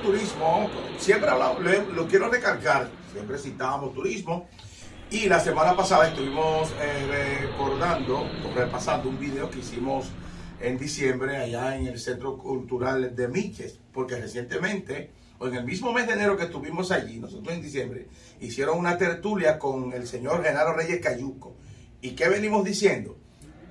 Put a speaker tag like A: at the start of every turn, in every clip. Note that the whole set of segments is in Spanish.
A: turismo, siempre hablamos, lo, quiero recalcar, siempre citábamos turismo. Y la semana pasada estuvimos eh, recordando, repasando un video que hicimos en diciembre allá en el Centro Cultural de Miches, porque recientemente, o en el mismo mes de enero que estuvimos allí, nosotros en diciembre, hicieron una tertulia con el señor Genaro Reyes Cayuco. ¿Y qué venimos diciendo?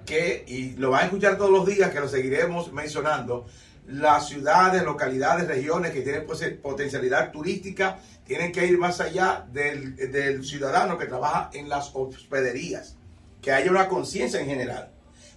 A: Que, y lo van a escuchar todos los días, que lo seguiremos mencionando, las ciudades, localidades, regiones que tienen pues, potencialidad turística tienen que ir más allá del, del ciudadano que trabaja en las hospederías, que haya una conciencia en general.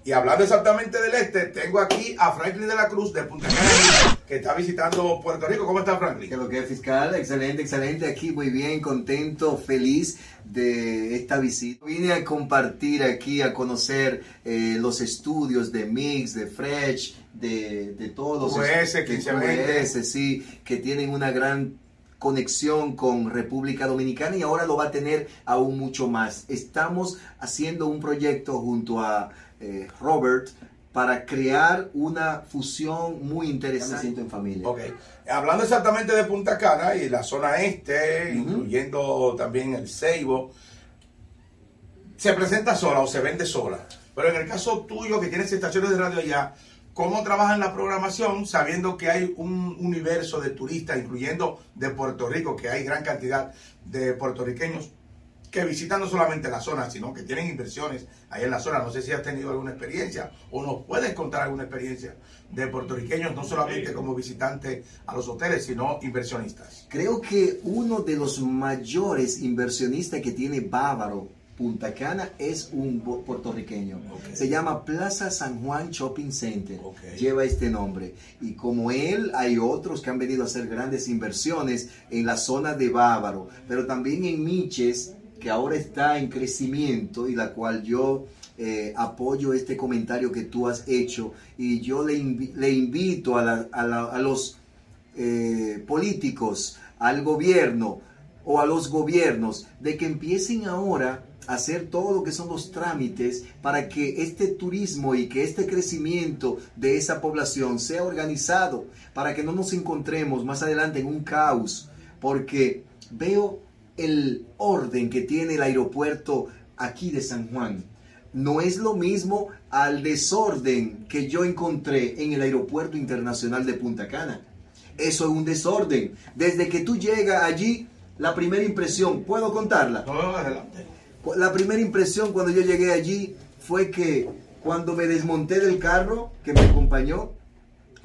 A: Y hablando exactamente del este, tengo aquí a Franklin de la Cruz de Punta Cana, que está visitando Puerto Rico. ¿Cómo está Franklin?
B: Que lo que es fiscal, excelente, excelente. Aquí muy bien, contento, feliz de esta visita. Vine a compartir aquí, a conocer eh, los estudios de Mix, de Fresh, de, de todos los...
A: US,
B: sí, que tienen una gran conexión con República Dominicana y ahora lo va a tener aún mucho más. Estamos haciendo un proyecto junto a eh, Robert para crear una fusión muy interesante.
A: en familia. Hablando exactamente de Punta Cana y la zona este, incluyendo también el Ceibo, se presenta sola o se vende sola. Pero en el caso tuyo, que tienes estaciones de radio allá, ¿cómo trabajan la programación sabiendo que hay un universo de turistas, incluyendo de Puerto Rico, que hay gran cantidad de puertorriqueños? Que visitan no solamente la zona, sino que tienen inversiones ahí en la zona. No sé si has tenido alguna experiencia o nos puedes contar alguna experiencia de puertorriqueños, no solamente como visitantes a los hoteles, sino inversionistas.
B: Creo que uno de los mayores inversionistas que tiene Bávaro, Punta Cana es un puertorriqueño. Se llama Plaza San Juan Shopping Center. Lleva este nombre. Y como él, hay otros que han venido a hacer grandes inversiones en la zona de Bávaro, pero también en Miches que ahora está en crecimiento y la cual yo eh, apoyo este comentario que tú has hecho. Y yo le, le invito a, los eh, políticos, al gobierno o a los gobiernos de que empiecen ahora a hacer todo lo que son los trámites para que este turismo y que este crecimiento de esa población sea organizado, para que no nos encontremos más adelante en un caos, porque veo el orden que tiene el aeropuerto aquí de San Juan no es lo mismo al desorden que yo encontré en el aeropuerto internacional de Punta Cana. Eso es un desorden. Desde que tú llegas allí, la primera impresión, ¿puedo contarla?
A: adelante.
B: La primera impresión cuando yo llegué allí fue que cuando me desmonté del carro que me acompañó,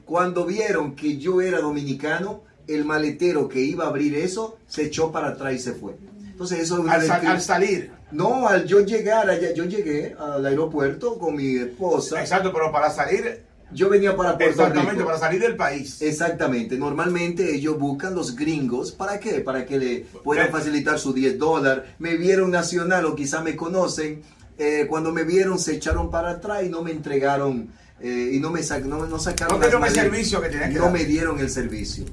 B: cuando vieron que yo era dominicano, el maletero que iba a abrir eso se echó para atrás y se fue. Entonces eso
A: al, salir.
B: No, al yo llegar allá, yo llegué al aeropuerto con mi esposa.
A: Exacto, pero para salir
B: yo venía para Puerto
A: Exactamente, para salir del país.
B: Exactamente. Normalmente ellos buscan los gringos. ¿Para qué? Para que le puedan facilitar sus 10 dólares. Me vieron nacional o quizá me conocen. Eh, cuando me vieron se echaron para atrás y no me entregaron eh, y no me, no, no sacaron.
A: No dieron el servicio que tenían que
B: No me dieron el servicio.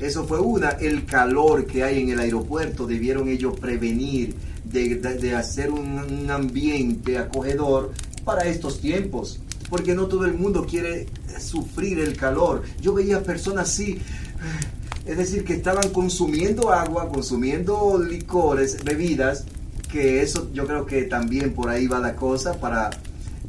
B: Eso fue una. El calor que hay en el aeropuerto debieron ellos prevenir de, hacer un, ambiente acogedor para estos tiempos. Porque no todo el mundo quiere sufrir el calor. Yo veía personas así, es decir, que estaban consumiendo agua, consumiendo licores, bebidas, que eso yo creo que también por ahí va la cosa para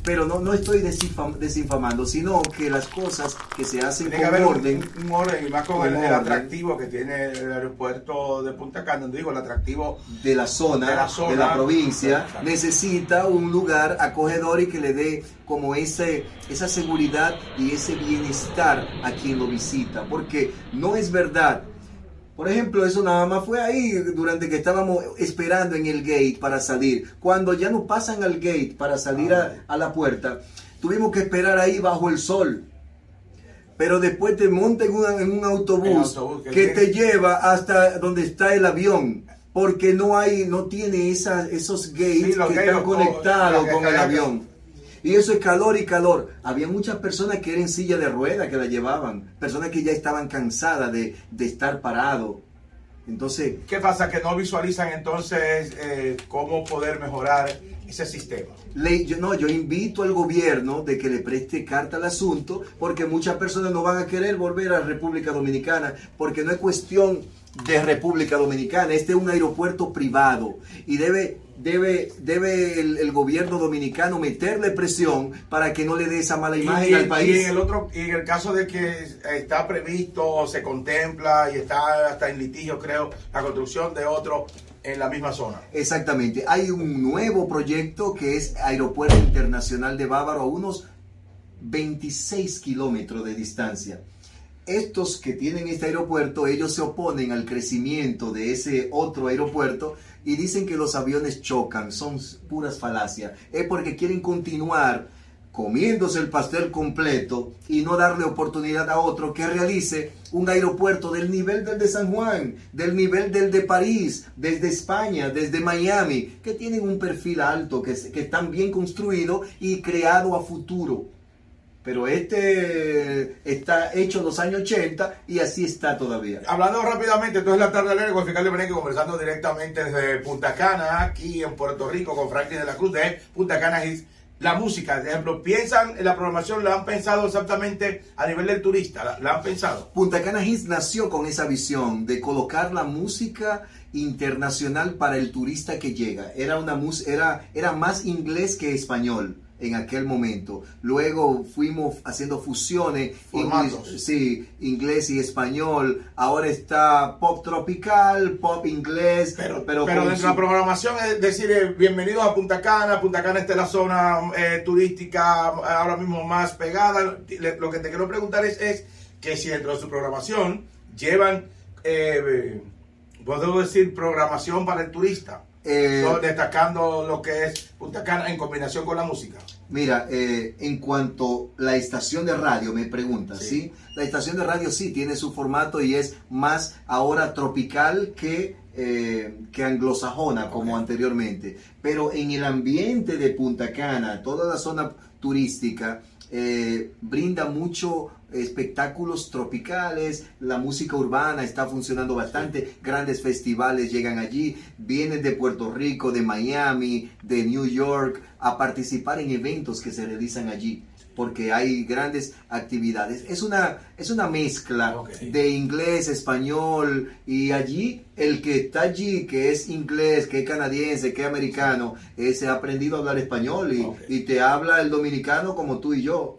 B: pero no, no estoy desinfamando, sino que las cosas que se hacen
A: con orden. Un, orden, y más con, el, atractivo que tiene el aeropuerto de Punta Cana, digo, el atractivo
B: de la zona, de la, provincia, necesita un lugar acogedor y que le dé como ese, esa seguridad y ese bienestar a quien lo visita. Porque no es verdad por ejemplo, eso nada más fue ahí durante que estábamos esperando en el gate para salir. Cuando ya nos pasan al gate para salir a, la puerta, tuvimos que esperar ahí bajo el sol. Pero después te monta en, un autobús, que, te lleva hasta donde está el avión. Porque no hay, no tiene esos gates que están conectados con el avión. Y eso es calor y calor. Había muchas personas que eran en silla de rueda que la llevaban. Personas que ya estaban cansadas de, estar parado. Entonces...
A: ¿Qué pasa? Que no visualizan entonces eh, cómo poder mejorar ese sistema.
B: yo, no, yo invito al gobierno de que le preste carta al asunto porque muchas personas no van a querer volver a República Dominicana porque no es cuestión de República Dominicana, este es un aeropuerto privado y debe debe, debe el, gobierno dominicano meterle presión para que no le dé esa mala imagen al país.
A: Y en el otro, y en el caso de que está previsto, se contempla y está hasta en litigio, creo, la construcción de otro en la misma zona.
B: Exactamente. Hay un nuevo proyecto que es Aeropuerto Internacional de Bávaro a unos 26 kilómetros de distancia. Estos que tienen este aeropuerto, ellos se oponen al crecimiento de ese otro aeropuerto y dicen que los aviones chocan, son puras falacias. Es porque quieren continuar comiéndose el pastel completo y no darle oportunidad a otro que realice un aeropuerto del nivel del de San Juan, del nivel del de París, desde España, desde Miami, que tienen un perfil alto, que, están bien construidos y creado a futuro. Pero este está hecho en los años 80 y así está todavía.
A: Hablando rápidamente, entonces la tarde alegre con Fiscal de conversando directamente desde Punta Cana, aquí en Puerto Rico, con Franklin de la Cruz de Punta Cana y la música, por ejemplo, piensan en la programación, la han pensado exactamente a nivel del turista, la, han pensado.
B: Punta Cana Hits nació con esa visión de colocar la música internacional para el turista que llega. Era una era, era más inglés que español en aquel momento. Luego fuimos haciendo fusiones, inglés, sí, inglés y español. Ahora está pop tropical, pop inglés.
A: Pero, pero, pero dentro de la programación es decir, eh, bienvenidos a Punta Cana. Punta Cana está en la zona eh, turística ahora mismo más pegada. Lo que te quiero preguntar es, es que si dentro de su programación llevan, eh, puedo decir, programación para el turista. Eh, destacando lo que es Punta Cana en combinación con la música.
B: Mira, eh, en cuanto a la estación de radio, me preguntas, sí. La estación de radio sí tiene su formato y es más ahora tropical que, eh, que anglosajona como anteriormente. Pero en el ambiente de Punta Cana, toda la zona turística, eh, brinda mucho espectáculos tropicales, la música urbana está funcionando bastante, grandes festivales llegan allí, vienen de Puerto Rico, de Miami, de New York a participar en eventos que se realizan allí porque hay grandes actividades. Es una, es una mezcla de inglés, español y allí el que está allí, que es inglés, que es canadiense, que es americano, se ha aprendido a hablar español y, y te habla el dominicano como tú y yo.